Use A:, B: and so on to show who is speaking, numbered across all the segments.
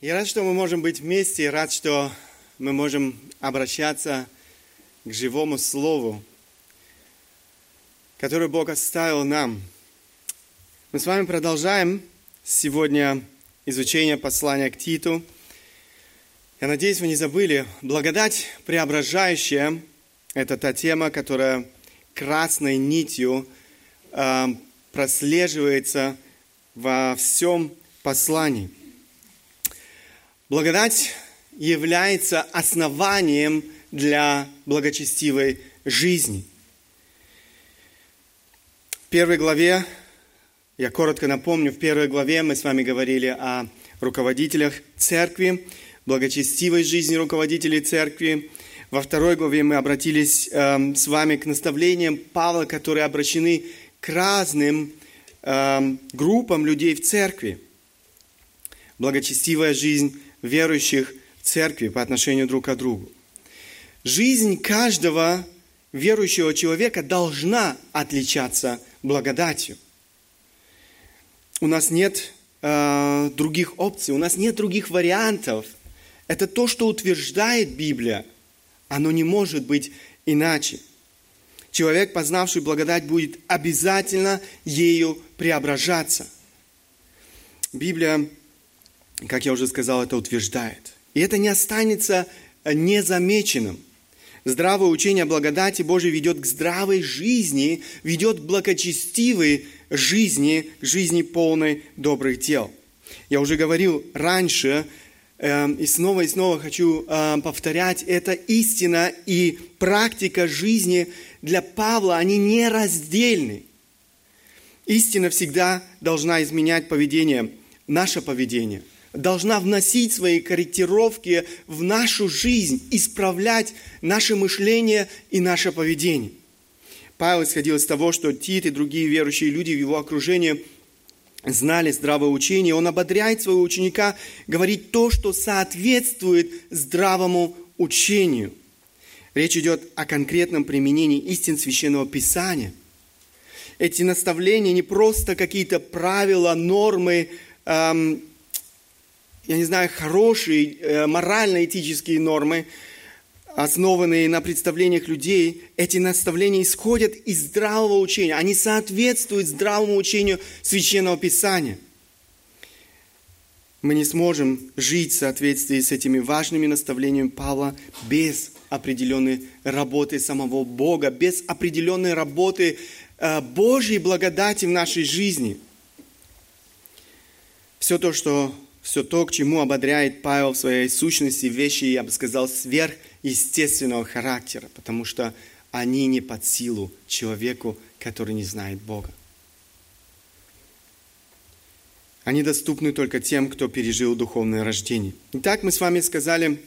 A: Я рад, что мы можем быть вместе, и рад, что мы можем обращаться к живому Слову, которое Бог оставил нам. Мы с вами продолжаем сегодня изучение послания к Титу. Я надеюсь, вы не забыли, благодать преображающая – это та тема, которая красной нитью э, прослеживается во всем послании – Благодать является основанием для благочестивой жизни. В первой главе, я коротко напомню, в первой главе мы с вами говорили о руководителях церкви, благочестивой жизни руководителей церкви. Во второй главе мы обратились э, с вами к наставлениям Павла, которые обращены к разным э, группам людей в церкви. Благочестивая жизнь верующих в церкви по отношению друг к другу. Жизнь каждого верующего человека должна отличаться благодатью. У нас нет э, других опций, у нас нет других вариантов. Это то, что утверждает Библия. Оно не может быть иначе. Человек, познавший благодать, будет обязательно ею преображаться. Библия как я уже сказал, это утверждает. И это не останется э, незамеченным. Здравое учение о благодати Божией ведет к здравой жизни, ведет к благочестивой жизни, к жизни полной добрых дел. Я уже говорил раньше, э, и снова и снова хочу э, повторять, это истина и практика жизни для Павла, они нераздельны. Истина всегда должна изменять поведение, наше поведение – должна вносить свои корректировки в нашу жизнь, исправлять наше мышление и наше поведение. Павел исходил из того, что Тит и другие верующие люди в его окружении знали здравое учение. Он ободряет своего ученика говорить то, что соответствует здравому учению. Речь идет о конкретном применении истин Священного Писания. Эти наставления не просто какие-то правила, нормы, эм, я не знаю, хорошие э, морально-этические нормы, основанные на представлениях людей, эти наставления исходят из здравого учения. Они соответствуют здравому учению Священного Писания. Мы не сможем жить в соответствии с этими важными наставлениями Павла без определенной работы самого Бога, без определенной работы э, Божьей благодати в нашей жизни. Все то, что все то, к чему ободряет Павел в своей сущности вещи, я бы сказал, сверхъестественного характера, потому что они не под силу человеку, который не знает Бога. Они доступны только тем, кто пережил духовное рождение. Итак, мы с вами сказали,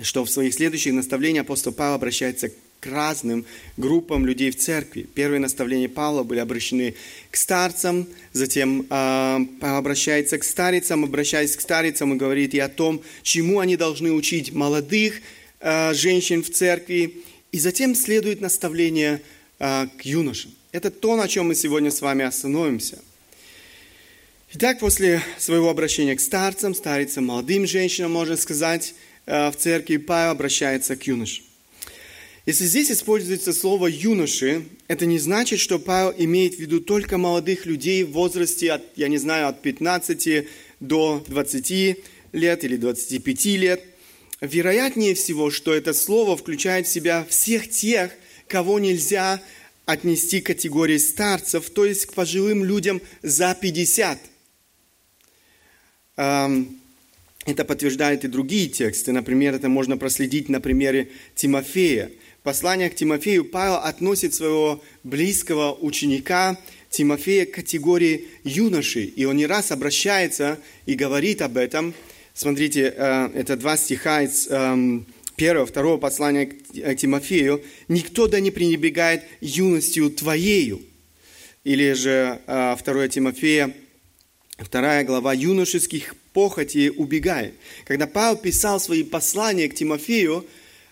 A: что в своих следующих наставлениях апостол Павел обращается к разным группам людей в церкви. Первые наставления Павла были обращены к старцам, затем э, обращается к старицам, обращаясь к старицам и говорит и о том, чему они должны учить молодых э, женщин в церкви. И затем следует наставление э, к юношам. Это то, на чем мы сегодня с вами остановимся. Итак, после своего обращения к старцам, старицам, молодым женщинам, можно сказать, в церкви Павел обращается к юношам. Если здесь используется слово «юноши», это не значит, что Павел имеет в виду только молодых людей в возрасте, от, я не знаю, от 15 до 20 лет или 25 лет. Вероятнее всего, что это слово включает в себя всех тех, кого нельзя отнести к категории старцев, то есть к пожилым людям за 50. Это подтверждают и другие тексты. Например, это можно проследить на примере Тимофея – послании к Тимофею Павел относит своего близкого ученика Тимофея к категории юноши. И он не раз обращается и говорит об этом. Смотрите, э, это два стиха из эм, первого, второго послания к Тимофею. «Никто да не пренебрегает юностью твоею». Или же 2 э, Тимофея, вторая глава, «Юношеских похоти убегай». Когда Павел писал свои послания к Тимофею,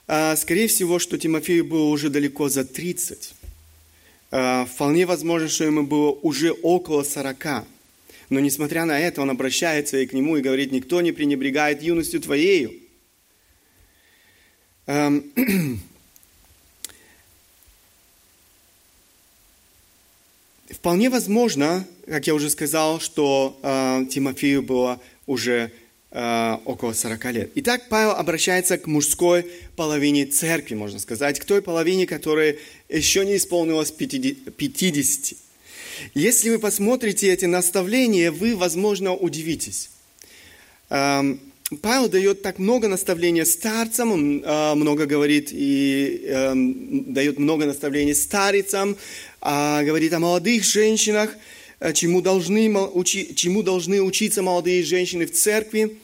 A: скорее всего, что Тимофею было уже далеко за 30. А, вполне возможно, что ему было уже около 40. Но несмотря на это, он обращается и к нему и говорит, никто не пренебрегает юностью твоею. Эм, вполне возможно, как я уже сказал, что э, Тимофею было уже э, около 40 лет. Итак, Павел обращается к мужской половине церкви, можно сказать, к той половине, которая еще не исполнилась 50. Если вы посмотрите эти наставления, вы, возможно, удивитесь. Эм, Павел дает так много наставлений старцам, он э, много говорит и э, дает много наставлений старицам, э, говорит о молодых женщинах, чему должны, учи, чему должны учиться молодые женщины в церкви.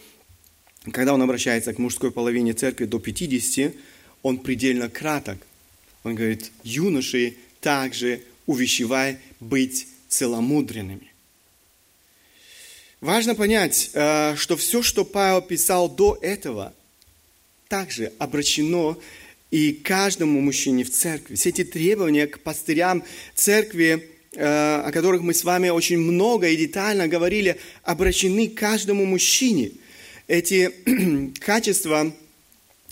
A: Когда он обращается к мужской половине церкви до 50, он предельно краток. Он говорит, юноши также увещевай быть целомудренными. Важно понять, э, что все, что Павел писал до этого, также обращено и каждому мужчине в церкви. Все эти требования к пастырям церкви, э, о которых мы с вами очень много и детально говорили, обращены каждому мужчине. Эти качества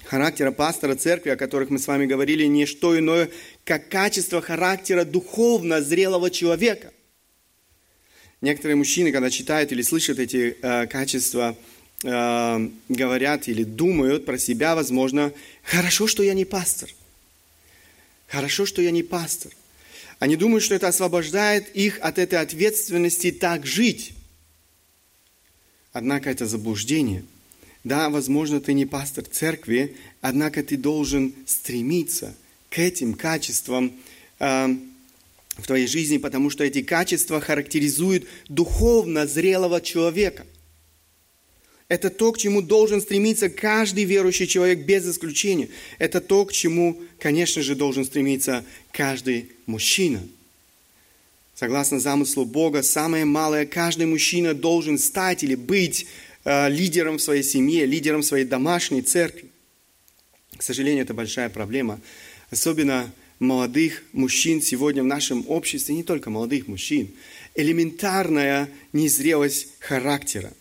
A: характера пастора церкви, о которых мы с вами говорили, не что иное, как качество характера духовно зрелого человека. Некоторые мужчины, когда читают или слышат эти э, качества, э, говорят или думают про себя, возможно, хорошо, что я не пастор. Хорошо, что я не пастор. Они думают, что это освобождает их от этой ответственности так жить. Однако это заблуждение. Да, возможно, ты не пастор церкви, однако ты должен стремиться к этим качествам, э, в твоей жизни, потому что эти качества характеризуют духовно зрелого человека. Это то, к чему должен стремиться каждый верующий человек без исключения. Это то, к чему, конечно же, должен стремиться каждый мужчина. Согласно замыслу Бога, самое малое, каждый мужчина должен стать или быть э, лидером в своей семье, лидером своей домашней церкви. К сожалению, это большая проблема. Особенно молодых мужчин сегодня в нашем обществе, не только молодых мужчин, элементарная незрелость характера.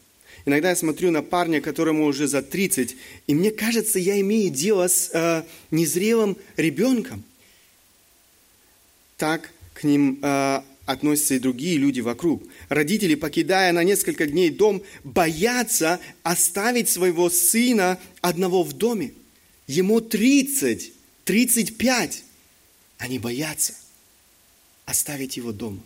A: Иногда я смотрю на парня, которому уже за 30, и мне кажется, я имею дело с э, незрелым ребенком. Так к ним э, относятся и другие люди вокруг. Родители, покидая на несколько дней дом, боятся оставить своего сына одного в доме. Ему 30, 35. Они боятся оставить его дома.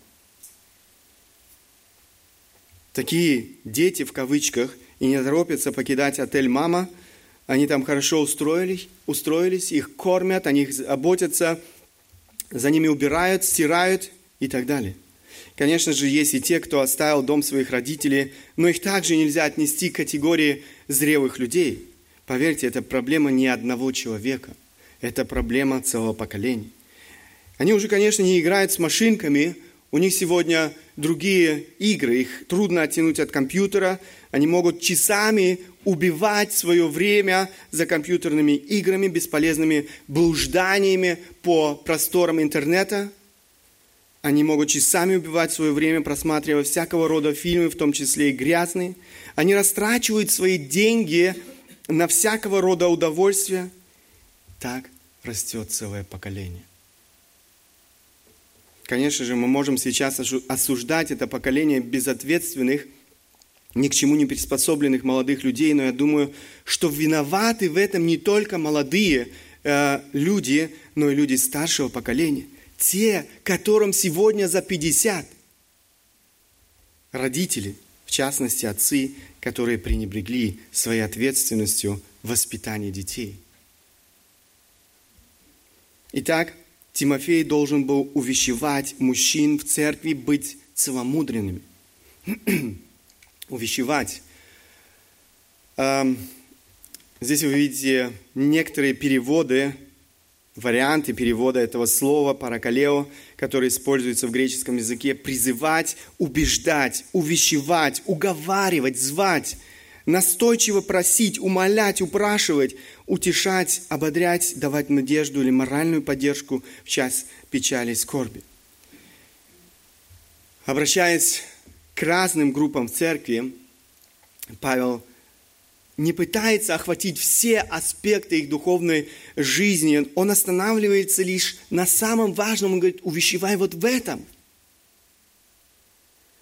A: Такие дети, в кавычках, и не торопятся покидать отель «Мама», они там хорошо устроились, устроились, их кормят, они них заботятся, за ними убирают, стирают и так далее. Конечно же, есть и те, кто оставил дом своих родителей, но их также нельзя отнести к категории зрелых людей. Поверьте, это проблема не одного человека, это проблема целого поколения. Они уже, конечно, не играют с машинками, у них сегодня другие игры, их трудно оттянуть от компьютера, они могут часами убивать свое время за компьютерными играми, бесполезными блужданиями по просторам интернета. Они могут часами убивать свое время, просматривая всякого рода фильмы, в том числе и грязные. Они растрачивают свои деньги на всякого рода удовольствия. Так растет целое поколение. Конечно же, мы можем сейчас осуждать это поколение безответственных, ни к чему не приспособленных молодых людей, но я думаю, что виноваты в этом не только молодые э, люди, но и люди старшего поколения. Те, которым сегодня за 50. Родители, в частности отцы, которые пренебрегли своей ответственностью в воспитании детей. Итак, Тимофей должен был увещевать мужчин в церкви быть целомудренными. увещевать. Здесь вы видите некоторые переводы, варианты перевода этого слова паракалео, который используется в греческом языке. Призывать, убеждать, увещевать, уговаривать, звать – настойчиво просить, умолять, упрашивать, утешать, ободрять, давать надежду или моральную поддержку в час печали и скорби. Обращаясь к разным группам в церкви, Павел не пытается охватить все аспекты их духовной жизни. Он останавливается лишь на самом важном. Он говорит, увещевай вот в этом.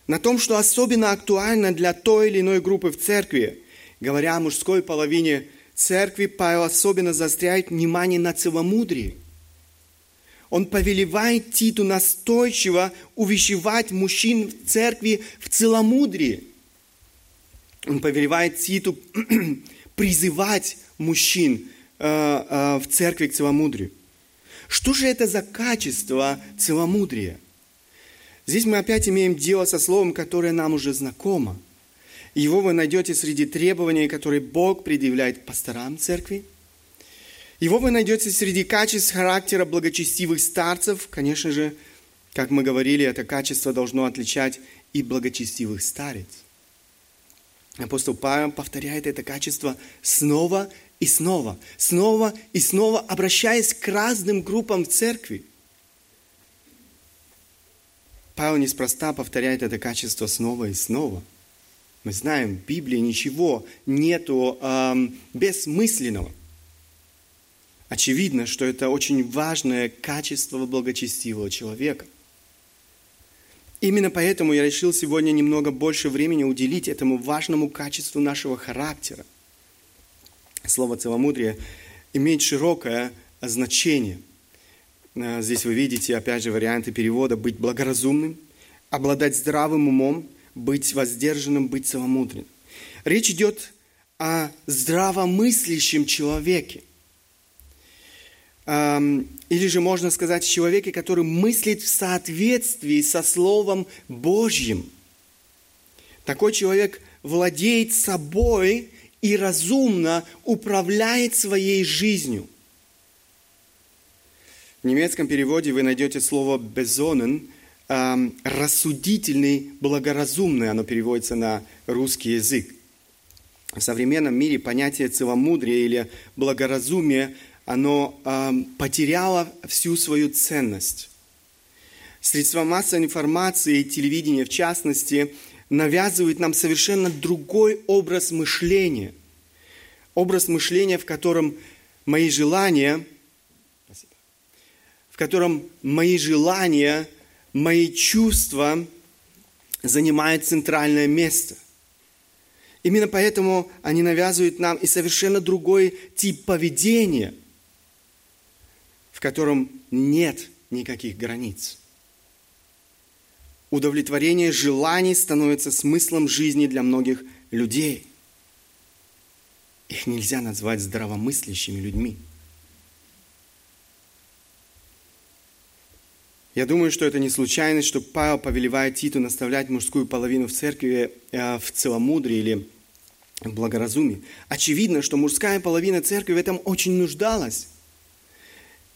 A: На том, что особенно актуально для той или иной группы в церкви. Говоря о мужской половине церкви, Павел особенно заостряет внимание на целомудрии. Он повелевает Титу настойчиво увещевать мужчин в церкви в целомудрии – он повелевает Титу призывать мужчин э, э, в церкви к целомудрию. Что же это за качество целомудрия? Здесь мы опять имеем дело со словом, которое нам уже знакомо. Его вы найдете среди требований, которые Бог предъявляет пасторам церкви. Его вы найдете среди качеств характера благочестивых старцев. Конечно же, как мы говорили, это качество должно отличать и благочестивых старец. Апостол Павел повторяет это качество снова и снова, снова и снова, обращаясь к разным группам в церкви. Павел неспроста повторяет это качество снова и снова. Мы знаем, в Библии ничего нету эм, бессмысленного. Очевидно, что это очень важное качество благочестивого человека – Именно поэтому я решил сегодня немного больше времени уделить этому важному качеству нашего характера. Слово целомудрие имеет широкое значение. Э, здесь вы видите, опять же, варианты перевода «быть благоразумным», «обладать здравым умом», «быть воздержанным», «быть целомудренным». Речь идет о здравомыслящем человеке или же можно сказать человеке, который мыслит в соответствии со Словом Божьим. Такой человек владеет собой и разумно управляет своей жизнью. В немецком переводе вы найдете слово «безонен», рассудительный, благоразумный, оно переводится на русский язык. В современном мире понятие целомудрия или благоразумия оно потеряло всю свою ценность. Средства массовой информации, телевидение в частности, навязывают нам совершенно другой образ мышления. Образ мышления, в котором мои желания, в котором мои желания, мои чувства занимают центральное место. Именно поэтому они навязывают нам и совершенно другой тип поведения – в котором нет никаких границ. Удовлетворение желаний становится смыслом жизни для многих людей. Их нельзя назвать здравомыслящими людьми. Я думаю, что это не случайность, что Павел повелевает Титу наставлять мужскую половину в церкви э, в целомудрии или благоразумии. Очевидно, что мужская половина церкви в этом очень нуждалась.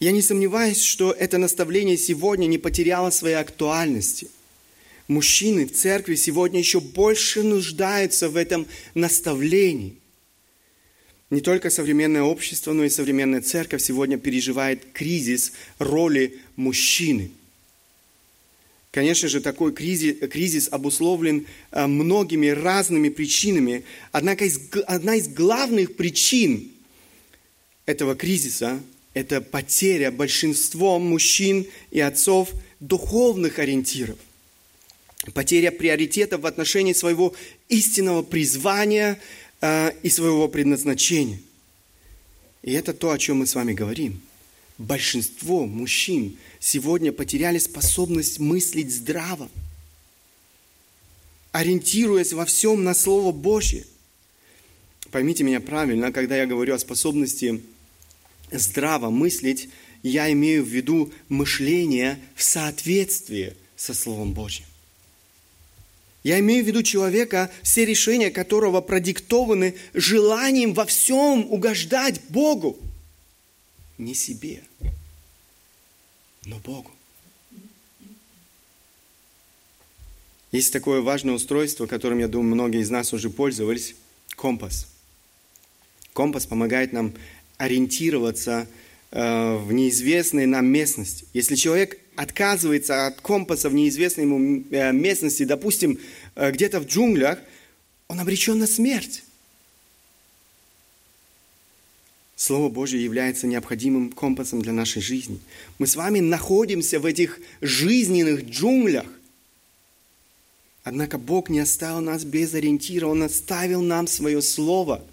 A: Я не сомневаюсь, что это наставление сегодня не потеряло своей актуальности. Мужчины в церкви сегодня еще больше нуждаются в этом наставлении. Не только современное общество, но и современная церковь сегодня переживает кризис роли мужчины. Конечно же, такой кризис, кризис обусловлен э, многими разными причинами. Однако одна из главных причин этого кризиса это потеря большинством мужчин и отцов духовных ориентиров. Потеря приоритетов в отношении своего истинного призвания э, и своего предназначения. И это то, о чем мы с вами говорим. Большинство мужчин сегодня потеряли способность мыслить здраво, ориентируясь во всем на Слово Божье. Поймите меня правильно, когда я говорю о способности здраво мыслить, я имею в виду мышление в соответствии со Словом Божьим. Я имею в виду человека, все решения которого продиктованы желанием во всем угождать Богу. Не себе, но Богу. Есть такое важное устройство, которым, я думаю, многие из нас уже пользовались, компас. Компас помогает нам ориентироваться э, в неизвестной нам местности. Если человек отказывается от компаса в неизвестной ему э, местности, допустим, э, где-то в джунглях, он обречен на смерть. Слово Божье является необходимым компасом для нашей жизни. Мы с вами находимся в этих жизненных джунглях. Однако Бог не оставил нас без ориентира, Он оставил нам свое Слово.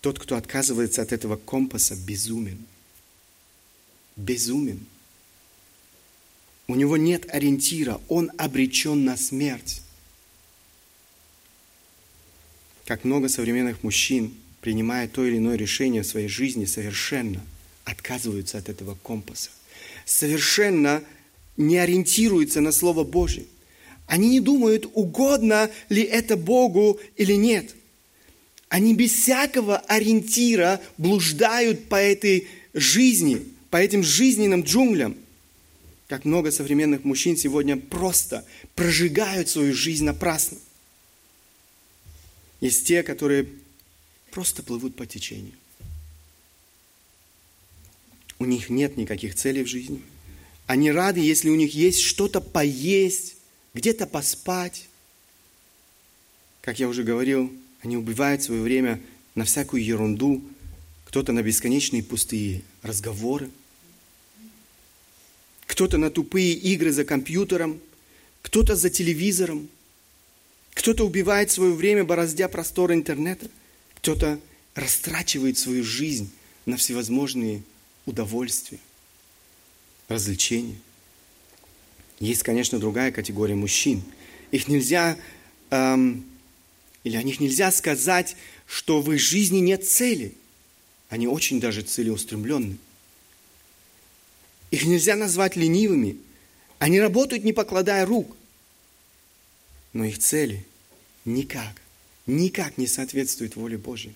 A: Тот, кто отказывается от этого компаса, безумен. Безумен. У него нет ориентира, он обречен на смерть. Как много современных мужчин принимая то или иное решение в своей жизни, совершенно отказываются от этого компаса. Совершенно не ориентируются на Слово Божье. Они не думают, угодно ли это Богу или нет. Они без всякого ориентира блуждают по этой жизни, по этим жизненным джунглям. Как много современных мужчин сегодня просто прожигают свою жизнь напрасно. Есть те, которые просто плывут по течению. У них нет никаких целей в жизни. Они рады, если у них есть что-то поесть, где-то поспать. Как я уже говорил, они убивают свое время на всякую ерунду, кто-то на бесконечные пустые разговоры, кто-то на тупые игры за компьютером, кто-то за телевизором, кто-то убивает свое время, бороздя простор интернета – кто-то растрачивает свою жизнь на всевозможные удовольствия, развлечения. Есть, конечно, другая категория мужчин. Их нельзя, эм, или о них нельзя сказать, что в их жизни нет цели. Они очень даже целеустремленны. Их нельзя назвать ленивыми. Они работают, не покладая рук. Но их цели никак никак не соответствует воле Божьей.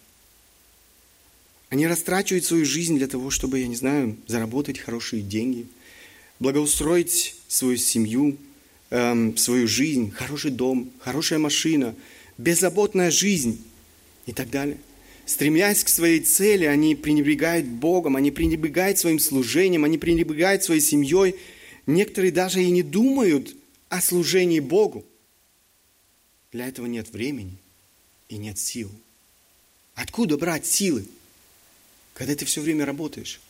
A: Они растрачивают свою жизнь для того, чтобы, я не знаю, заработать хорошие деньги, благоустроить свою семью, эм, свою жизнь, хороший дом, хорошая машина, беззаботная жизнь и так далее. Стремясь к своей цели, они пренебрегают Богом, они пренебрегают своим служением, они пренебрегают своей семьей. Некоторые даже и не думают о служении Богу. Для этого нет времени и нет сил. Откуда брать силы, когда ты все время работаешь?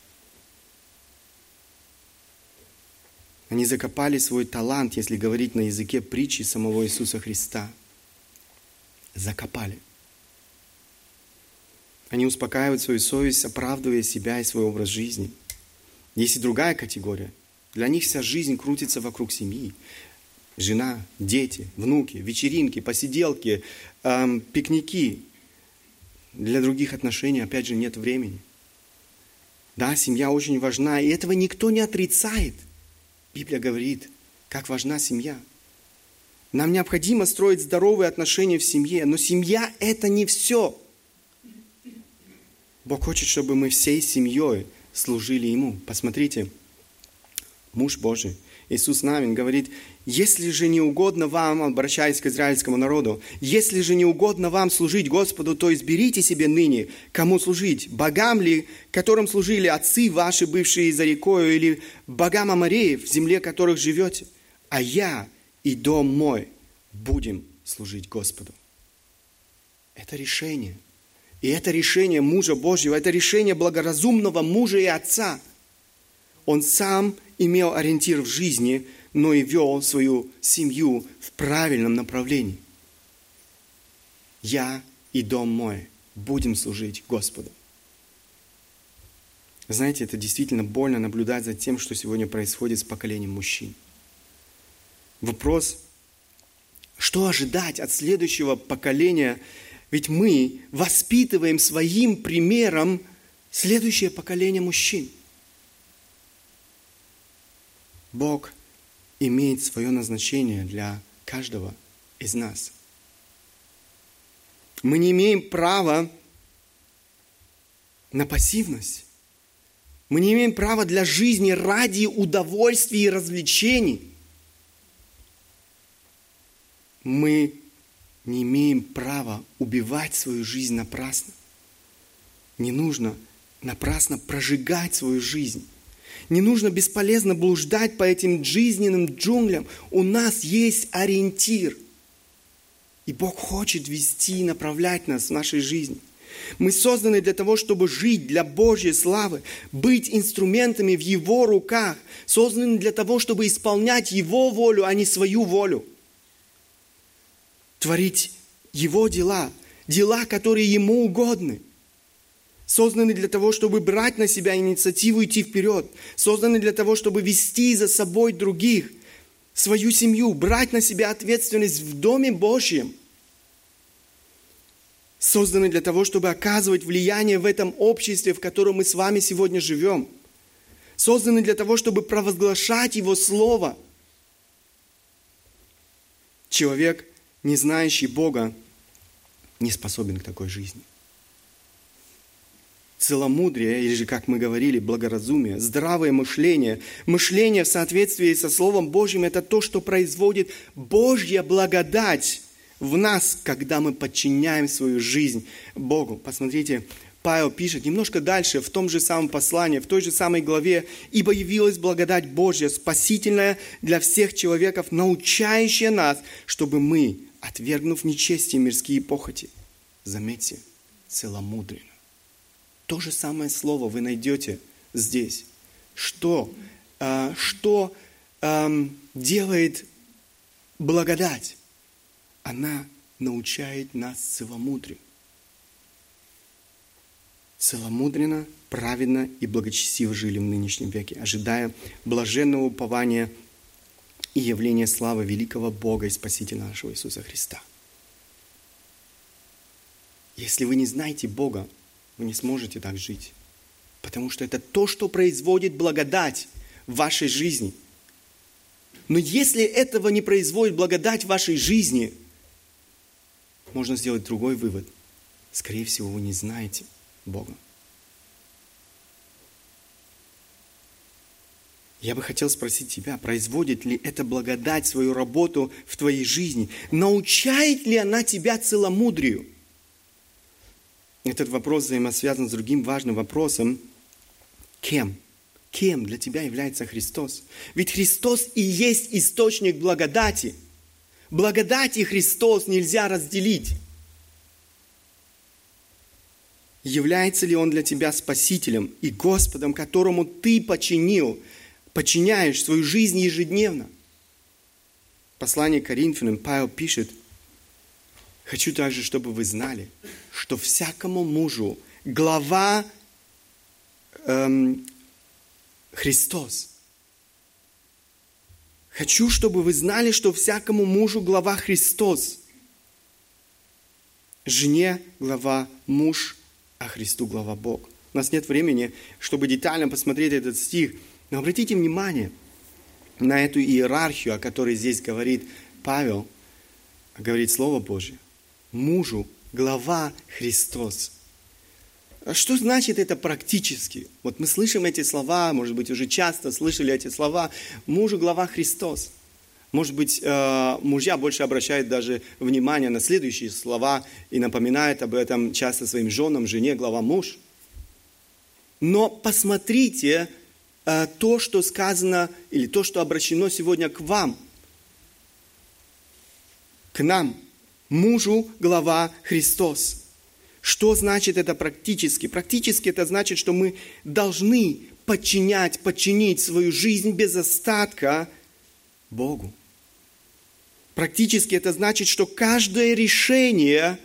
A: Они закопали свой талант, если говорить на языке притчи самого Иисуса Христа. Закопали. Они успокаивают свою совесть, оправдывая себя и свой образ жизни. Есть и другая категория. Для них вся жизнь крутится вокруг семьи жена, дети, внуки, вечеринки, посиделки, эм, пикники. Для других отношений, опять же, нет времени. Да, семья очень важна, и этого никто не отрицает. Библия говорит, как важна семья. Нам необходимо строить здоровые отношения в семье, но семья – это не все. Бог хочет, чтобы мы всей семьей служили Ему. Посмотрите, муж Божий – Иисус Навин говорит, если же не угодно вам, обращаясь к израильскому народу, если же не угодно вам служить Господу, то изберите себе ныне, кому служить, богам ли, которым служили отцы ваши, бывшие за рекою, или богам Амареев, в земле которых живете, а я и дом мой будем служить Господу. Это решение. И это решение мужа Божьего, это решение благоразумного мужа и отца. Он сам имел ориентир в жизни, но и вел свою семью в правильном направлении. Я и дом мой будем служить Господу. Знаете, это действительно больно наблюдать за тем, что сегодня происходит с поколением мужчин. Вопрос, что ожидать от следующего поколения? Ведь мы воспитываем своим примером следующее поколение мужчин. Бог имеет свое назначение для каждого из нас. Мы не имеем права на пассивность. Мы не имеем права для жизни ради удовольствий и развлечений. Мы не имеем права убивать свою жизнь напрасно. Не нужно напрасно прожигать свою жизнь. Не нужно бесполезно блуждать по этим жизненным джунглям. У нас есть ориентир. И Бог хочет вести и направлять нас в нашей жизни. Мы созданы для того, чтобы жить для Божьей славы, быть инструментами в Его руках, созданы для того, чтобы исполнять Его волю, а не свою волю. Творить Его дела, дела, которые Ему угодны созданы для того, чтобы брать на себя инициативу идти вперед, созданы для того, чтобы вести за собой других, свою семью, брать на себя ответственность в Доме Божьем, созданы для того, чтобы оказывать влияние в этом обществе, в котором мы с вами сегодня живем, созданы для того, чтобы провозглашать Его Слово. Человек, не знающий Бога, не способен к такой жизни – целомудрие, или же, как мы говорили, благоразумие, здравое мышление, мышление в соответствии со Словом Божьим – это то, что производит Божья благодать в нас, когда мы подчиняем свою жизнь Богу. Посмотрите, Павел пишет немножко дальше, в том же самом послании, в той же самой главе, «Ибо явилась благодать Божья, спасительная для всех человеков, научающая нас, чтобы мы, отвергнув нечестие мирские похоти, заметьте, целомудренно, то же самое слово вы найдете здесь. Что, а, что а, делает благодать? Она научает нас целомудрию. Целомудренно, праведно и благочестиво жили в нынешнем веке, ожидая блаженного упования и явления славы великого Бога и Спасителя нашего Иисуса Христа. Если вы не знаете Бога, вы не сможете так жить. Потому что это то, что производит благодать в вашей жизни. Но если этого не производит благодать в вашей жизни, можно сделать другой вывод. Скорее всего, вы не знаете Бога. Я бы хотел спросить тебя, производит ли эта благодать свою работу в твоей жизни? Научает ли она тебя целомудрию? Этот вопрос взаимосвязан с другим важным вопросом. Кем? Кем для тебя является Христос? Ведь Христос и есть источник благодати. Благодать и Христос нельзя разделить. Является ли Он для тебя Спасителем и Господом, которому ты починил, подчиняешь свою жизнь ежедневно? Послание к Коринфянам Павел пишет – Хочу также, чтобы вы знали, что всякому мужу глава эм, Христос. Хочу, чтобы вы знали, что всякому мужу глава Христос. Жене глава муж, а Христу глава Бог. У нас нет времени, чтобы детально посмотреть этот стих, но обратите внимание на эту иерархию, о которой здесь говорит Павел, говорит Слово Божье мужу глава Христос. А что значит это практически? Вот мы слышим эти слова, может быть, уже часто слышали эти слова. Мужу глава Христос. Может быть, э, мужья больше обращают даже внимание на следующие слова и напоминают об этом часто своим женам, жене, глава муж. Но посмотрите э, то, что сказано, или то, что обращено сегодня к вам, к нам – мужу глава Христос. Что значит это практически? Практически это значит, что мы должны подчинять, подчинить свою жизнь без остатка Богу. Практически это значит, что каждое решение,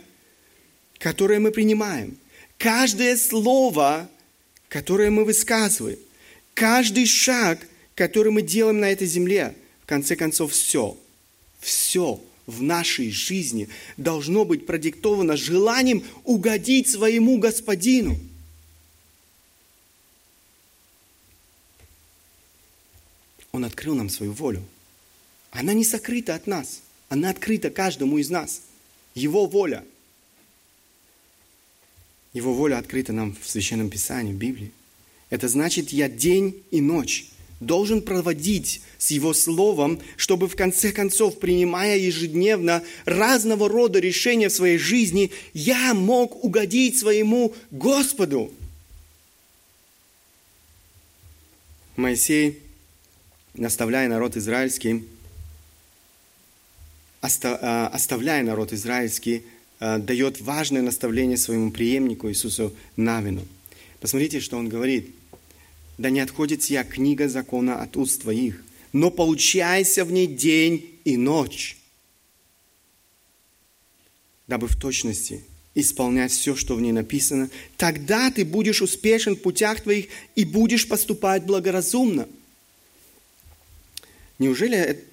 A: которое мы принимаем, каждое слово, которое мы высказываем, каждый шаг, который мы делаем на этой земле, в конце концов, все, все – в нашей жизни должно быть продиктовано желанием угодить своему господину. Он открыл нам свою волю. Она не сокрыта от нас. Она открыта каждому из нас. Его воля. Его воля открыта нам в Священном Писании, в Библии. Это значит, я день и ночь должен проводить с Его Словом, чтобы в конце концов, принимая ежедневно разного рода решения в своей жизни, я мог угодить своему Господу. Моисей, наставляя народ израильский, а, оставляя народ израильский, а, дает важное наставление своему преемнику Иисусу Навину. Посмотрите, что он говорит. «Да не отходит сия книга закона от уст твоих, но получайся в ней день и ночь, дабы в точности исполнять все, что в ней написано. Тогда ты будешь успешен в путях твоих и будешь поступать благоразумно». Неужели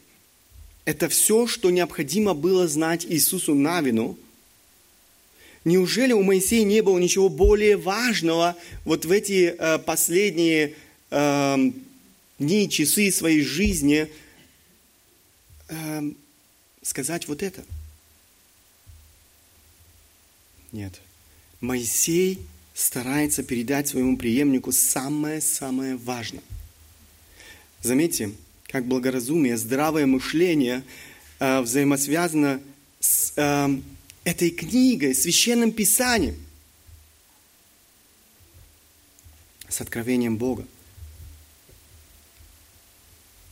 A: это все, что необходимо было знать Иисусу Навину. Неужели у Моисея не было ничего более важного вот в эти э, последние э, дни, часы своей жизни э, сказать вот это? Нет. Моисей старается передать своему преемнику самое-самое важное. Заметьте, как благоразумие, здравое мышление э, взаимосвязано с э, этой книгой, священным писанием, с откровением Бога.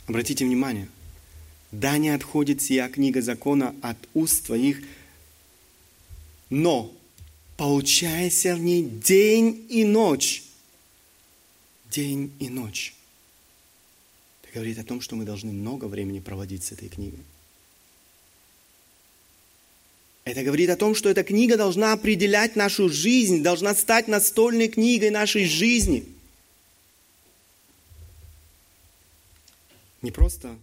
A: Обратите внимание, да не отходит сия книга закона от уст твоих, но получайся в ней день и ночь. День и ночь говорит о том, что мы должны много времени проводить с этой книгой. Это говорит о том, что эта книга должна определять нашу жизнь, должна стать настольной книгой нашей жизни. Не просто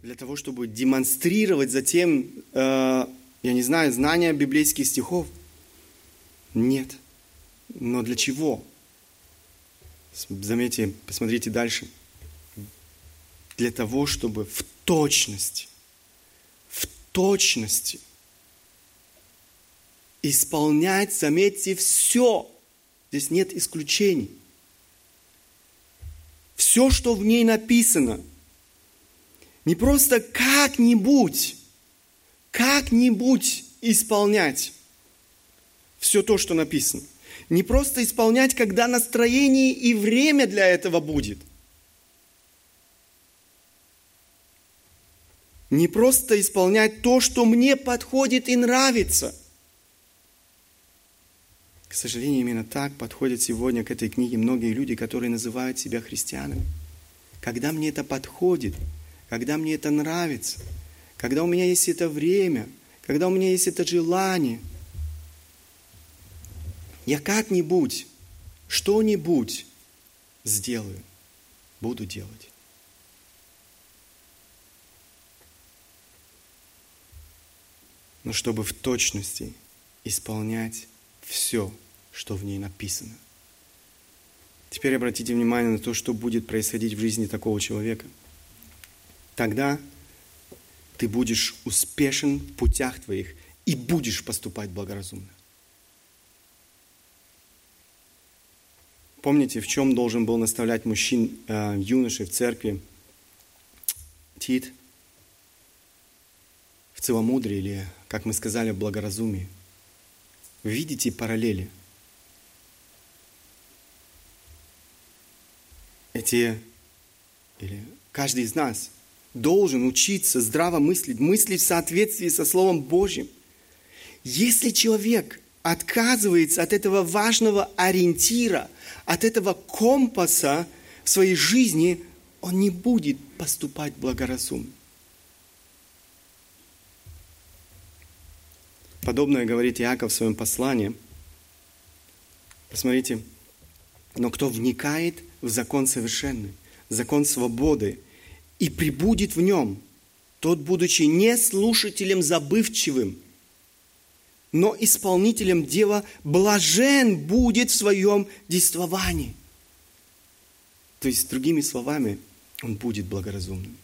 A: для того, чтобы демонстрировать затем, э, я не знаю, знания библейских стихов. Нет. Но для чего? Заметьте, посмотрите дальше. Для того, чтобы в точности, точности исполнять, заметьте, все. Здесь нет исключений. Все, что в ней написано, не просто как-нибудь, как-нибудь исполнять все то, что написано. Не просто исполнять, когда настроение и время для этого будет. Не просто исполнять то, что мне подходит и нравится. К сожалению, именно так подходят сегодня к этой книге многие люди, которые называют себя христианами. Когда мне это подходит, когда мне это нравится, когда у меня есть это время, когда у меня есть это желание – я как-нибудь, что-нибудь сделаю, буду делать. Но чтобы в точности исполнять все, что в ней написано. Теперь обратите внимание на то, что будет происходить в жизни такого человека. Тогда ты будешь успешен в путях твоих и будешь поступать благоразумно. Помните, в чем должен был наставлять мужчин, э, юношей в церкви Тит? В целомудрии или, как мы сказали, в благоразумии. Видите параллели? Эти, или каждый из нас должен учиться здраво мыслить, мыслить в соответствии со Словом Божьим. Если человек отказывается от этого важного ориентира, от этого компаса в своей жизни, он не будет поступать благоразумно. Подобное говорит Иаков в своем послании. Посмотрите, но кто вникает в закон совершенный, закон свободы, и прибудет в нем, тот, будучи не слушателем забывчивым, но исполнителем дела блажен будет в своем действовании. То есть, другими словами, он будет благоразумным.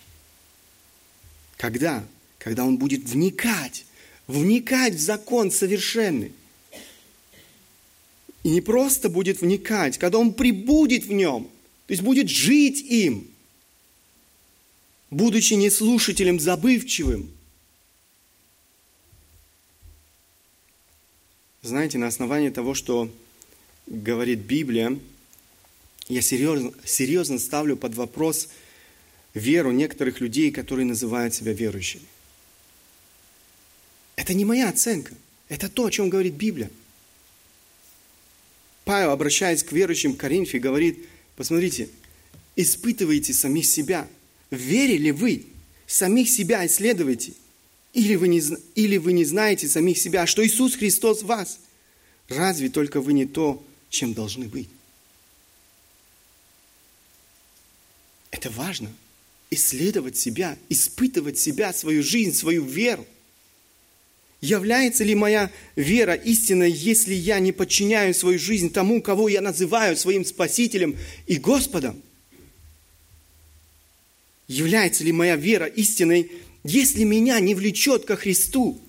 A: Когда? Когда он будет вникать, вникать в закон совершенный. И не просто будет вникать, когда он прибудет в нем, то есть будет жить им, будучи не слушателем забывчивым, Знаете, на основании того, что говорит Библия, я серьезно, серьезно ставлю под вопрос веру некоторых людей, которые называют себя верующими. Это не моя оценка. Это то, о чем говорит Библия. Павел, обращаясь к верующим в Коринфе, говорит, посмотрите, испытывайте самих себя. Верили вы? Самих себя исследуйте. Или вы, не, или вы не знаете самих себя, что Иисус Христос в вас? Разве только вы не то, чем должны быть? Это важно. Исследовать себя, испытывать себя, свою жизнь, свою веру. Является ли моя вера истинной, если я не подчиняю свою жизнь тому, кого я называю своим Спасителем и Господом? Является ли моя вера истинной, если меня не влечет ко Христу?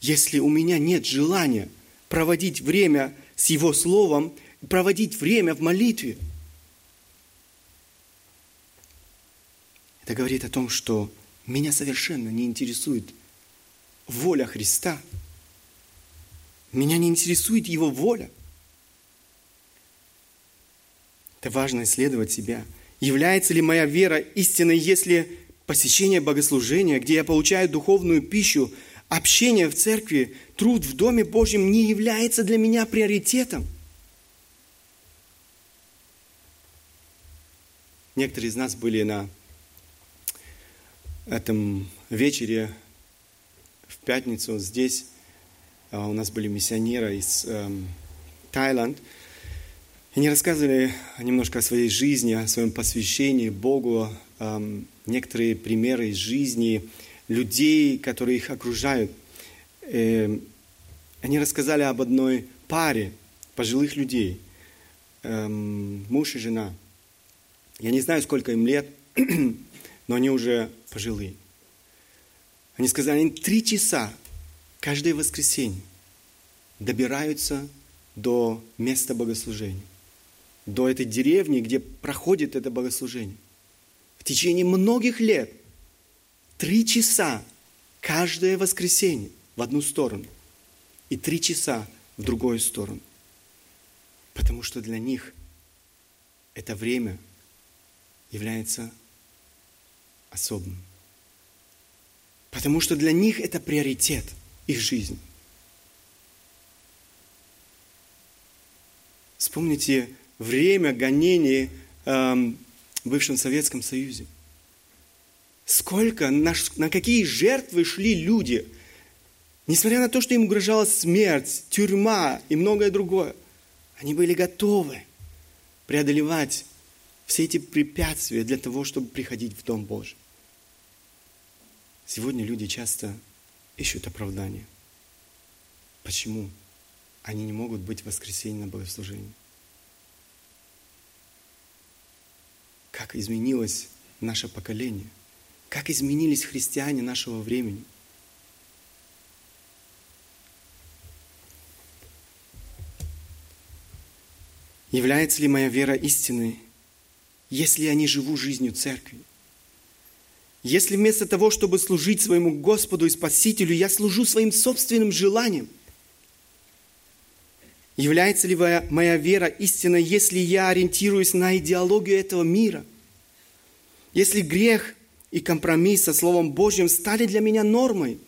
A: Если у меня нет желания проводить время с Его Словом, проводить время в молитве? Это говорит о том, что меня совершенно не интересует воля Христа. Меня не интересует Его воля. Это важно исследовать себя. Является ли моя вера истинной, если посещение богослужения, где я получаю духовную пищу, общение в церкви, труд в Доме Божьем не является для меня приоритетом? Некоторые из нас были на этом вечере в пятницу здесь а, у нас были миссионеры из эм, Таиланда. Они рассказывали немножко о своей жизни, о своем посвящении Богу, эм, некоторые примеры из жизни людей, которые их окружают. Э, они рассказали об одной паре пожилых людей, эм, муж и жена. Я не знаю, сколько им лет, но они уже пожилые. Они сказали, они три часа каждое воскресенье добираются до места богослужения, до этой деревни, где проходит это богослужение. В течение многих лет три часа каждое воскресенье в одну сторону и три часа в другую сторону. Потому что для них это время является особым. Потому что для них это приоритет их жизни. Вспомните время гонений эм, в бывшем Советском Союзе. Сколько, на, на какие жертвы шли люди, несмотря на то, что им угрожала смерть, тюрьма и многое другое, они были готовы преодолевать все эти препятствия для того, чтобы приходить в Дом Божий. Сегодня люди часто ищут оправдания. Почему они не могут быть в воскресенье на богослужении? Как изменилось наше поколение? Как изменились христиане нашего времени? Является ли моя вера истинной, если я не живу жизнью церкви? Если вместо того, чтобы служить своему Господу и Спасителю, я служу своим собственным желанием, является ли моя вера истинной, если я ориентируюсь на идеологию этого мира? Если грех и компромисс со Словом Божьим стали для меня нормой?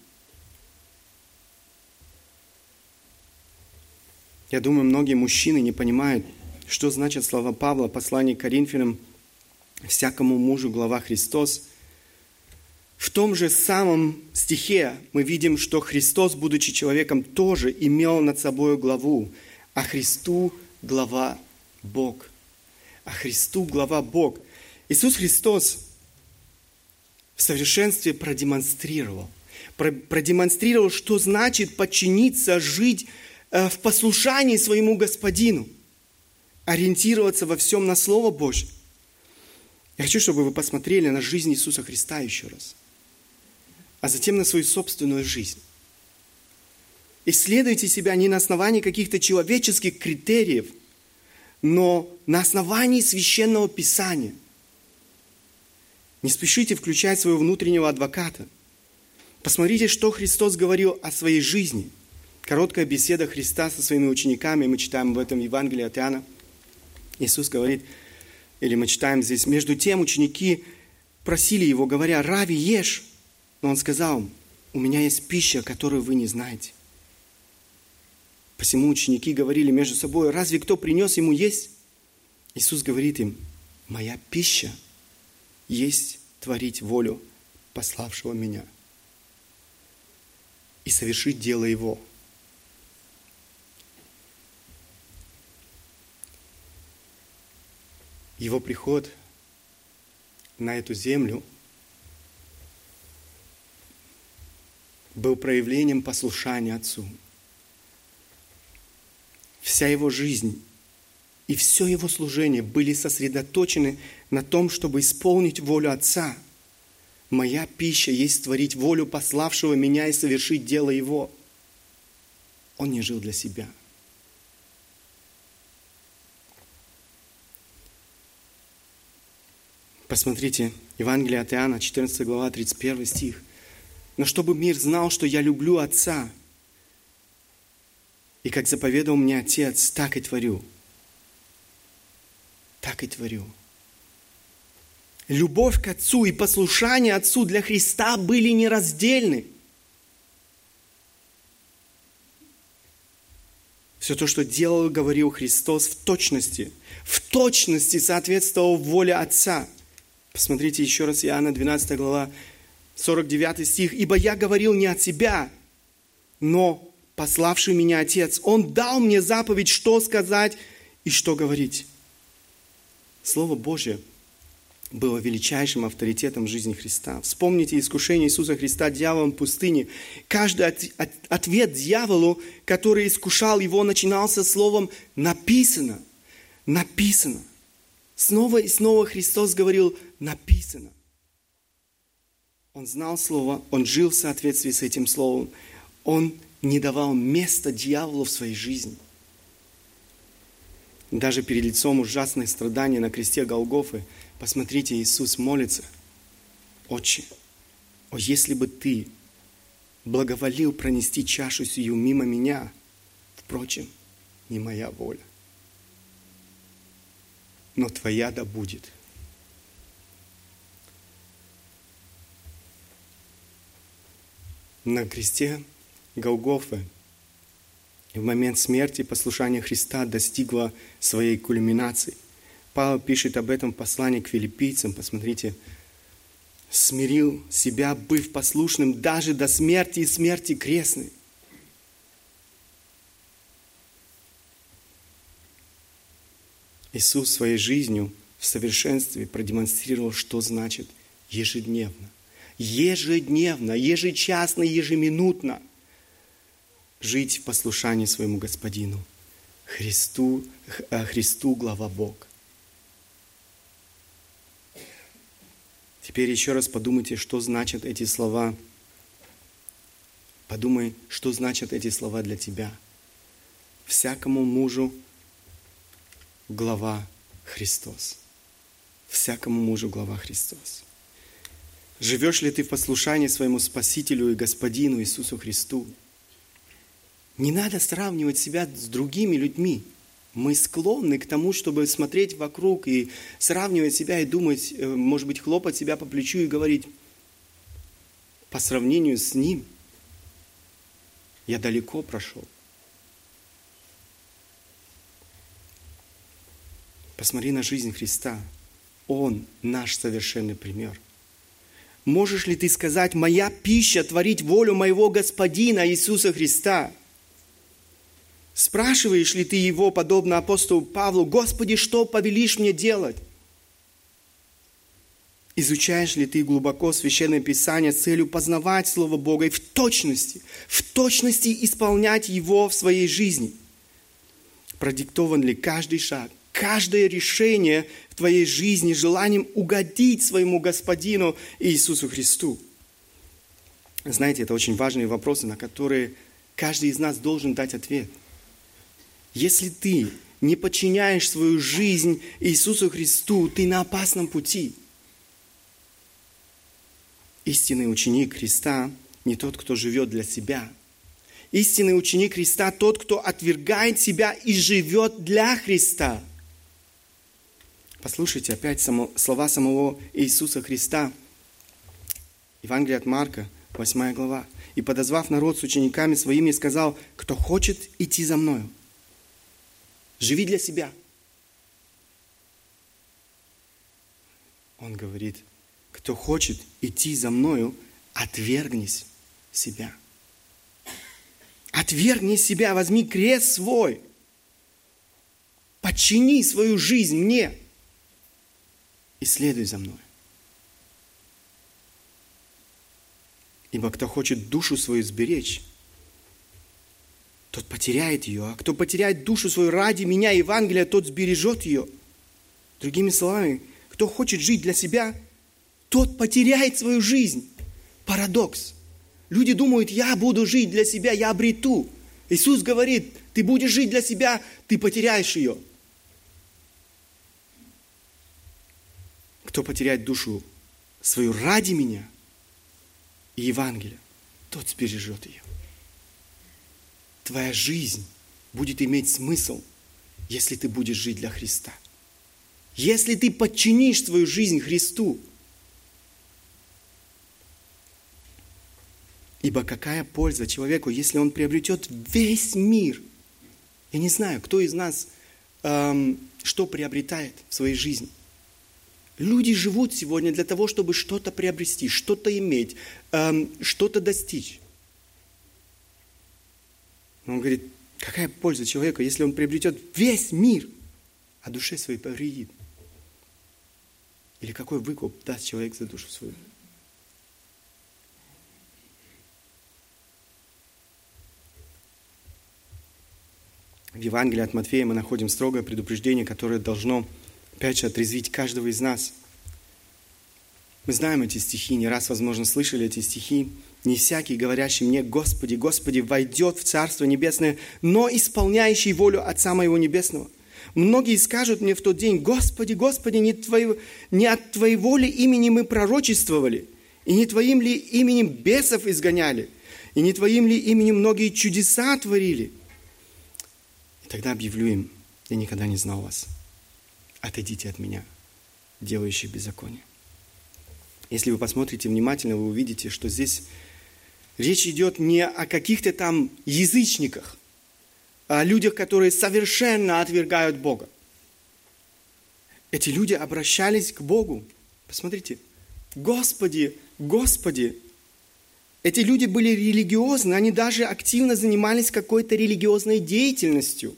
A: Я думаю, многие мужчины не понимают, что значит слова Павла, послание к Коринфянам, всякому мужу глава Христос – в том же самом стихе мы видим, что Христос, будучи человеком, тоже имел над собой главу, а Христу глава Бог. А Христу глава Бог. Иисус Христос в совершенстве продемонстрировал, продемонстрировал, что значит подчиниться, жить э, в послушании своему Господину, ориентироваться во всем на Слово Божье. Я хочу, чтобы вы посмотрели на жизнь Иисуса Христа еще раз – а затем на свою собственную жизнь. Исследуйте себя не на основании каких-то человеческих критериев, но на основании священного писания. Не спешите включать своего внутреннего адвоката. Посмотрите, что Христос говорил о своей жизни, Короткая беседа Христа со своими учениками, мы читаем в этом Евангелии от Иоанна. Иисус говорит, или мы читаем здесь, между тем ученики просили его, говоря, «Рави, ешь!» Но он сказал «У меня есть пища, которую вы не знаете». Посему ученики говорили между собой, «Разве кто принес ему есть?» Иисус говорит им, «Моя пища есть творить волю пославшего меня и совершить дело Его». Его приход на эту землю был проявлением послушания Отцу. Вся его жизнь и все его служение были сосредоточены на том, чтобы исполнить волю Отца. Моя пища есть творить волю пославшего меня и совершить дело Его. Он не жил для себя – Посмотрите, Евангелие от Иоанна, 14 глава, 31 стих. «Но чтобы мир знал, что я люблю Отца, и как заповедал мне Отец, так и творю». Так и творю. Любовь к Отцу и послушание Отцу для Христа были нераздельны. Все то, что делал и говорил Христос в точности, в точности соответствовал воле Отца – Посмотрите еще раз Иоанна 12 глава, 49 стих. «Ибо я говорил не от себя, но пославший меня Отец, Он дал мне заповедь, что сказать и что говорить». Слово Божье было величайшим авторитетом в жизни Христа. Вспомните искушение Иисуса Христа дьяволом в пустыне. Каждый от, от, ответ дьяволу, который искушал его, начинался словом «написано». Написано. Снова и снова Христос говорил «написано». Он знал Слово, он жил в соответствии с этим Словом. Он не давал места дьяволу в своей жизни. Даже перед лицом ужасных страданий на кресте Голгофы, посмотрите, Иисус молится. «Отче, о, если бы Ты благоволил пронести чашу сию мимо меня, впрочем, не моя воля, но твоя да будет. На кресте Голгофы в момент смерти послушание Христа достигло своей кульминации. Павел пишет об этом в послании к филиппийцам. Посмотрите, смирил себя, быв послушным даже до смерти и смерти крестной. Иисус своей жизнью в совершенстве продемонстрировал, что значит ежедневно. Ежедневно, ежечасно, ежеминутно жить в послушании своему Господину, Христу, э, Христу глава Бог. Теперь еще раз подумайте, что значат эти слова. Подумай, что значат эти слова для тебя. Всякому мужу глава Христос. Всякому мужу глава Христос. Живешь ли ты в послушании своему Спасителю и Господину Иисусу Христу? Не надо сравнивать себя с другими людьми. Мы склонны к тому, чтобы смотреть вокруг и сравнивать себя и думать, э, может быть, хлопать себя по плечу и говорить, по сравнению с ним я далеко прошел. Посмотри на жизнь Христа. Он наш совершенный пример. Можешь ли ты сказать, моя пища творить волю моего Господина Иисуса Христа? Спрашиваешь ли ты его, подобно апостолу Павлу, Господи, что повелишь мне делать? Изучаешь ли ты глубоко Священное Писание с целью познавать Слово Бога и в точности, в точности исполнять Его в своей жизни? Продиктован ли каждый шаг каждое решение в твоей жизни желанием угодить своему Господину Иисусу Христу. Знаете, это очень важные вопросы, на которые каждый из нас должен дать ответ. Если ты не подчиняешь свою жизнь Иисусу Христу, ты на опасном пути. Истинный ученик Христа не тот, кто живет для себя. Истинный ученик Христа тот, кто отвергает себя и живет для Христа. Послушайте опять само, слова самого Иисуса Христа. Евангелие от Марка, 8 глава. «И подозвав народ с учениками своими, сказал, кто хочет идти за мною, живи для себя». Он говорит, кто хочет идти за мною, отвергнись себя. Отвергни себя, возьми крест свой. Подчини свою жизнь мне и следуй за мной. Ибо кто хочет душу свою сберечь, тот потеряет ее. А кто потеряет душу свою ради меня, Евангелия, тот сбережет ее. Другими словами, кто хочет жить для себя, тот потеряет свою жизнь. Парадокс. Люди думают, я буду жить для себя, я обрету. Иисус говорит, ты будешь жить для себя, ты потеряешь ее. Кто потеряет душу свою ради меня и Евангелия, тот сбережет ее. Твоя жизнь будет иметь смысл, если ты будешь жить для Христа. Если ты подчинишь свою жизнь Христу – Ибо какая польза человеку, если он приобретет весь мир? Я не знаю, кто из нас эм, что приобретает в своей жизни. Люди живут сегодня для того, чтобы что-то приобрести, что-то иметь, эм, что-то достичь. Он говорит, какая польза человеку, если он приобретет весь мир, а душе своей повредит? Или какой выкуп даст человек за душу свою? В Евангелии от Матфея мы находим строгое предупреждение, которое должно, опять же, отрезвить каждого из нас. Мы знаем эти стихи, не раз, возможно, слышали эти стихи. «Не всякий, говорящий мне, Господи, Господи, войдет в Царство Небесное, но исполняющий волю Отца Моего Небесного». Многие скажут мне в тот день, Господи, Господи, не, твоего, не от Твоего ли имени мы пророчествовали, и не Твоим ли именем бесов изгоняли, и не Твоим ли именем многие чудеса творили – Тогда объявлю им, я никогда не знал вас. Отойдите от меня, делающие беззаконие. Если вы посмотрите внимательно, вы увидите, что здесь речь идет не о каких-то там язычниках, а о людях, которые совершенно отвергают Бога. Эти люди обращались к Богу. Посмотрите, Господи, Господи. Эти люди были религиозны, они даже активно занимались какой-то религиозной деятельностью.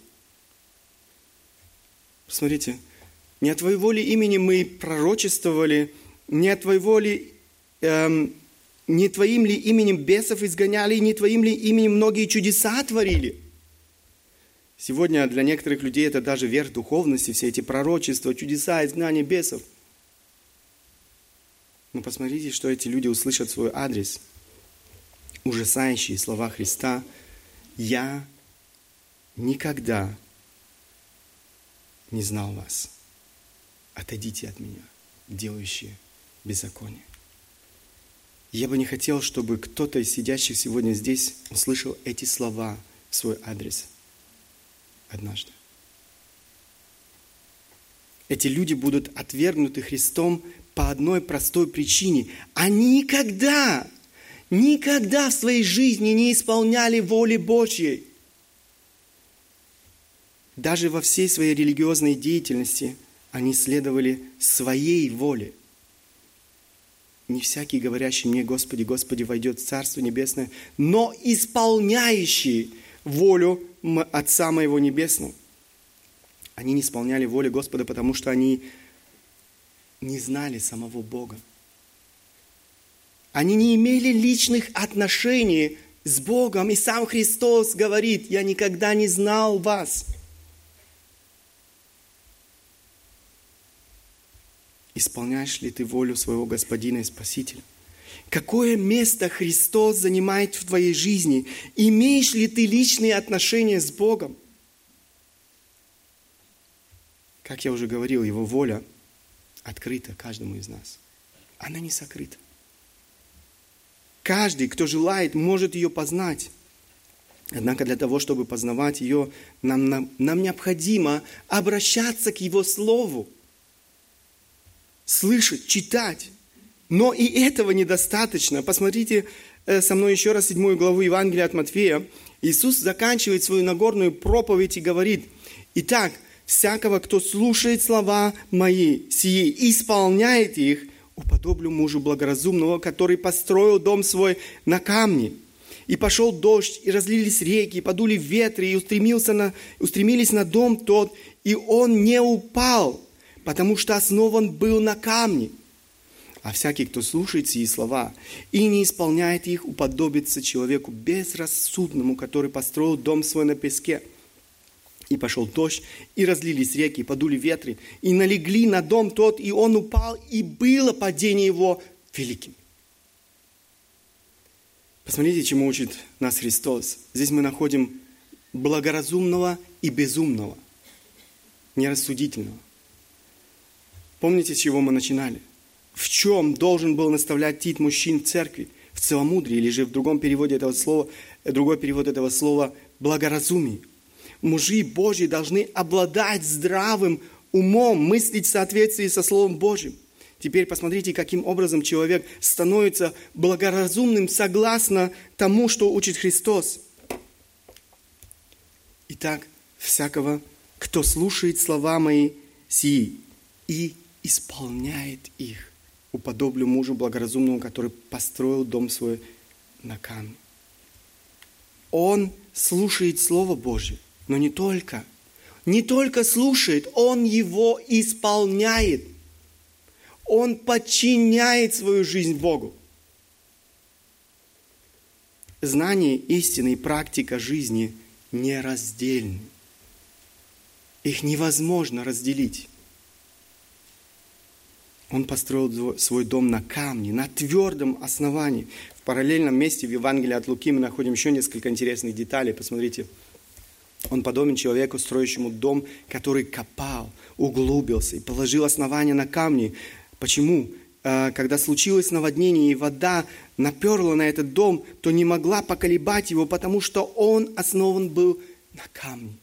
A: Смотрите, не от Твоей воли имени мы пророчествовали, не от Твоей воли, эм, не Твоим ли именем бесов изгоняли, не Твоим ли именем многие чудеса творили. Сегодня для некоторых людей это даже верх духовности, все эти пророчества, чудеса, изгнания бесов. Но посмотрите, что эти люди услышат свой адрес. Ужасающие слова Христа «Я никогда не знал вас. Отойдите от меня, делающие беззаконие. Я бы не хотел, чтобы кто-то из сидящих сегодня здесь услышал эти слова в свой адрес однажды. Эти люди будут отвергнуты Христом по одной простой причине. Они никогда, никогда в своей жизни не исполняли воли Божьей даже во всей своей религиозной деятельности они следовали своей воле. Не всякий, говорящий мне, Господи, Господи, войдет в Царство Небесное, но исполняющий волю Отца Моего Небесного. Они не исполняли волю Господа, потому что они не знали самого Бога. Они не имели личных отношений с Богом. И сам Христос говорит, я никогда не знал вас. Исполняешь ли ты волю своего Господина и Спасителя? Какое место Христос занимает в твоей жизни? Имеешь ли ты личные отношения с Богом? Как я уже говорил, Его воля открыта каждому из нас. Она не сокрыта. Каждый, кто желает, может ее познать. Однако для того, чтобы познавать ее, нам, нам, нам необходимо обращаться к Его Слову, слышать, читать. Но и этого недостаточно. Посмотрите э, со мной еще раз седьмую главу Евангелия от Матфея. Иисус заканчивает свою Нагорную проповедь и говорит, «Итак, всякого, кто слушает слова мои, сии, исполняет их, уподоблю мужу благоразумного, который построил дом свой на камне. И пошел дождь, и разлились реки, и подули ветры, и устремился на, устремились на дом тот, и он не упал, потому что основан был на камне. А всякий, кто слушает сии слова и не исполняет их, уподобится человеку безрассудному, который построил дом свой на песке – и пошел дождь, и разлились реки, и подули ветры, и налегли на дом тот, и он упал, и было падение его великим. Посмотрите, чему учит нас Христос. Здесь мы находим благоразумного и безумного, нерассудительного. Помните, с чего мы начинали? В чем должен был наставлять Тит мужчин в церкви? В целомудрии, или же в другом переводе этого слова, другой перевод этого слова – благоразумии – мужи Божьи должны обладать здравым умом, мыслить в соответствии со Словом Божьим. Теперь посмотрите, каким образом человек становится благоразумным согласно тому, что учит Христос. Итак, всякого, кто слушает слова мои сии и исполняет их, уподоблю мужу благоразумному, который построил дом свой на камне. Он слушает Слово Божье. Но не только. Не только слушает, он его исполняет. Он подчиняет свою жизнь Богу. Знание истины и практика жизни нераздельны. Их невозможно разделить. Он построил свой дом на камне, на твердом основании. В параллельном месте в Евангелии от Луки мы находим еще несколько интересных деталей. Посмотрите, он подобен человеку, строящему дом, который копал, углубился и положил основания на камни. Почему? А, когда случилось наводнение и вода наперла на этот дом, то не могла поколебать его, потому что он основан был на камне.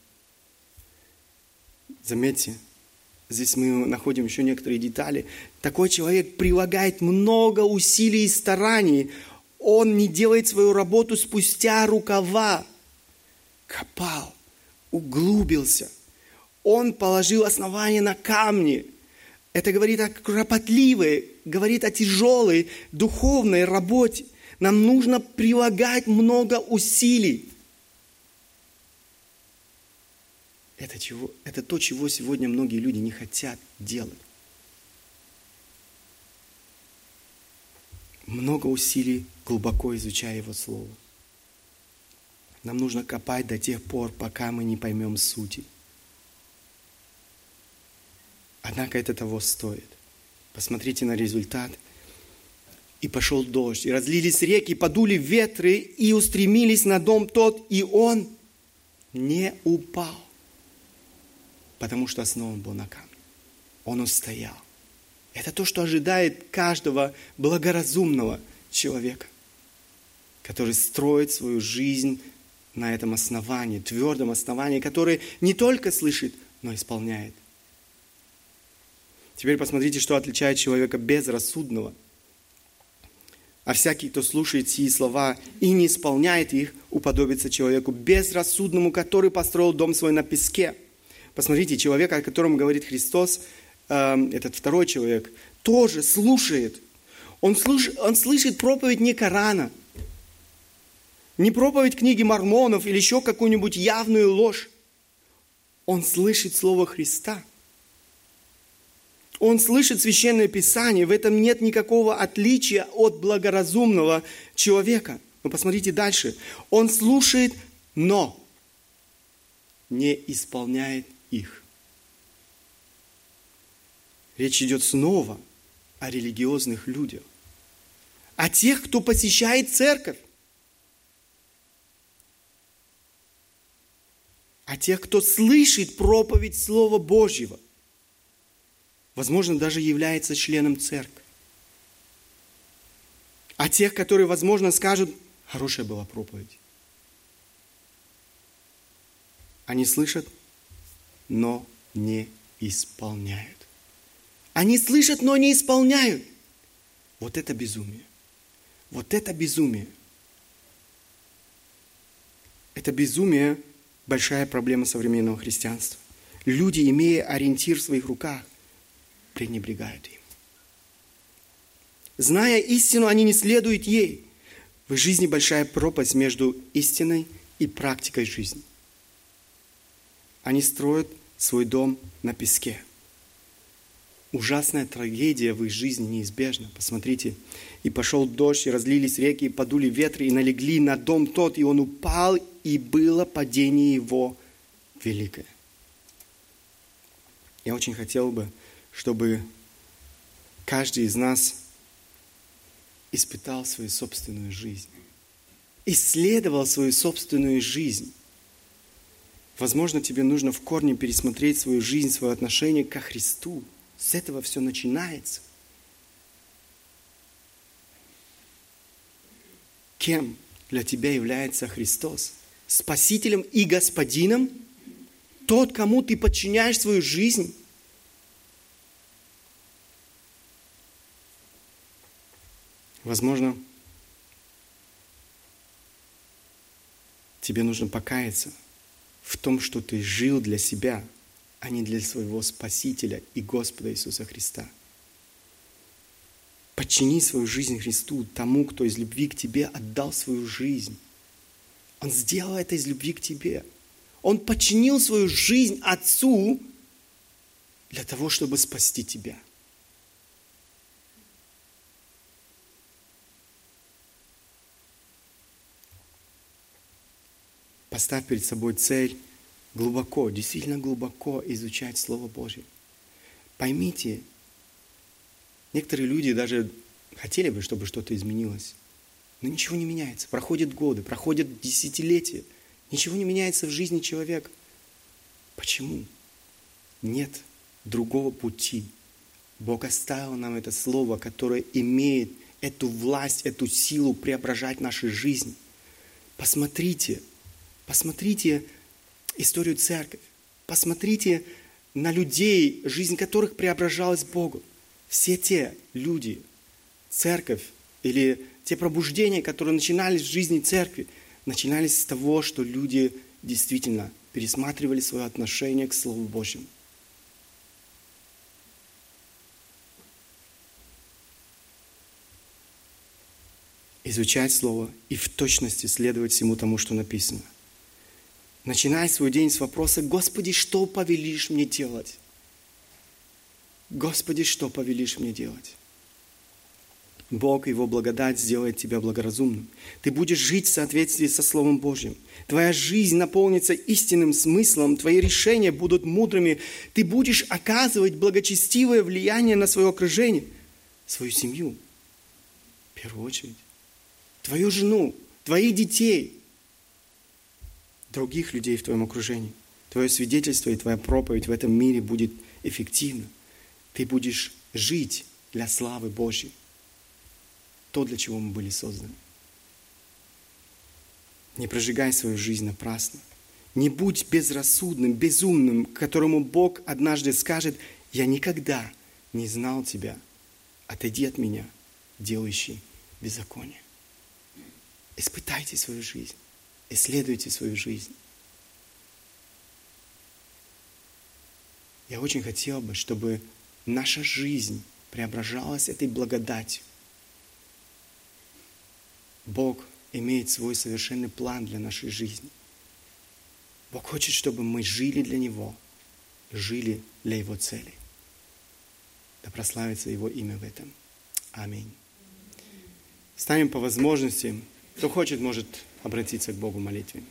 A: Заметьте, здесь мы находим еще некоторые детали. Такой человек прилагает много усилий и стараний. Он не делает свою работу спустя рукава. Копал, углубился. Он положил основание на камни. Это говорит о кропотливой, говорит о тяжелой духовной работе. Нам нужно прилагать много усилий. Это, чего, это то, чего сегодня многие люди не хотят делать. Много усилий, глубоко изучая Его Слово. Нам нужно копать до тех пор, пока мы не поймем сути. Однако это того стоит. Посмотрите на результат. И пошел дождь, и разлились реки, подули ветры, и устремились на дом тот, и он не упал, потому что основан был на камне. Он устоял. Это то, что ожидает каждого благоразумного человека, который строит свою жизнь на этом основании, твердом основании, которое не только слышит, но исполняет. Теперь посмотрите, что отличает человека безрассудного. А всякий, кто слушает сии слова и не исполняет их, уподобится человеку безрассудному, который построил дом свой на песке. Посмотрите, человек, о котором говорит Христос, э, этот второй человек, тоже слушает. Он, слуш, он слышит проповедь не Корана – не проповедь книги мормонов или еще какую-нибудь явную ложь. Он слышит Слово Христа. Он слышит Священное Писание. В этом нет никакого отличия от благоразумного человека. Но посмотрите дальше. Он слушает, но не исполняет их. Речь идет снова о религиозных людях. О тех, кто посещает церковь. а тех, кто слышит проповедь Слова Божьего. Возможно, даже является членом церкви. А тех, которые, возможно, скажут, хорошая была проповедь. Они слышат, но не исполняют. Они слышат, но не исполняют. Вот это безумие. Вот это безумие. Это безумие – большая проблема современного христианства. Люди, имея ориентир в своих руках, пренебрегают им. Зная истину, они не следуют ей. В жизни большая пропасть между истиной и практикой жизни. Они строят свой дом на песке. Ужасная трагедия в их жизни неизбежна. Посмотрите. «И пошел дождь, и разлились реки, и подули ветры, и налегли на дом тот, и он упал, и было падение его великое». Я очень хотел бы, чтобы каждый из нас испытал свою собственную жизнь, исследовал свою собственную жизнь. Возможно, тебе нужно в корне пересмотреть свою жизнь, свое отношение ко Христу. С этого все начинается. Кем для тебя является Христос? Спасителем и Господином? Тот, кому ты подчиняешь свою жизнь? Возможно, тебе нужно покаяться в том, что ты жил для себя, а не для своего Спасителя и Господа Иисуса Христа. Подчини свою жизнь Христу, тому, кто из любви к тебе отдал свою жизнь. Он сделал это из любви к тебе. Он подчинил свою жизнь Отцу для того, чтобы спасти тебя – Поставь перед собой цель глубоко, действительно глубоко изучать Слово Божье. Поймите, некоторые люди даже хотели бы, чтобы что-то изменилось, но ничего не меняется. Проходят годы, проходят десятилетия, ничего не меняется в жизни человека. Почему? Нет другого пути. Бог оставил нам это слово, которое имеет эту власть, эту силу преображать наши жизни. Посмотрите, Посмотрите историю церкви. Посмотрите на людей, жизнь которых преображалась Богу. Все те люди, церковь или те пробуждения, которые начинались в жизни церкви, начинались с того, что люди действительно пересматривали свое отношение к Слову Божьему. Изучать Слово и в точности следовать всему тому, что написано – Начинай свой день с вопроса, Господи, что повелишь мне делать? Господи, что повелишь мне делать? Бог, Его благодать сделает тебя благоразумным. Ты будешь жить в соответствии со Словом Божьим. Твоя жизнь наполнится истинным смыслом, твои решения будут мудрыми. Ты будешь оказывать благочестивое влияние на свое окружение, свою семью, в первую очередь, твою жену, твоих детей – других людей в твоем окружении. Твое свидетельство и твоя проповедь в этом мире будет эффективна. Ты будешь жить для славы Божьей. То, для чего мы были созданы. Не прожигай свою жизнь напрасно. Не будь безрассудным, безумным, которому Бог однажды скажет, «Я никогда не знал тебя. Отойди от меня, делающий беззаконие». Испытайте свою жизнь. Исследуйте свою жизнь. Я очень хотел бы, чтобы наша жизнь преображалась этой благодатью. Бог имеет свой совершенный план для нашей жизни. Бог хочет, чтобы мы жили для Него, жили для Его цели. Да прославится Его имя в этом. Аминь. Станем по возможности. Кто хочет, может обратиться к Богу в молитве.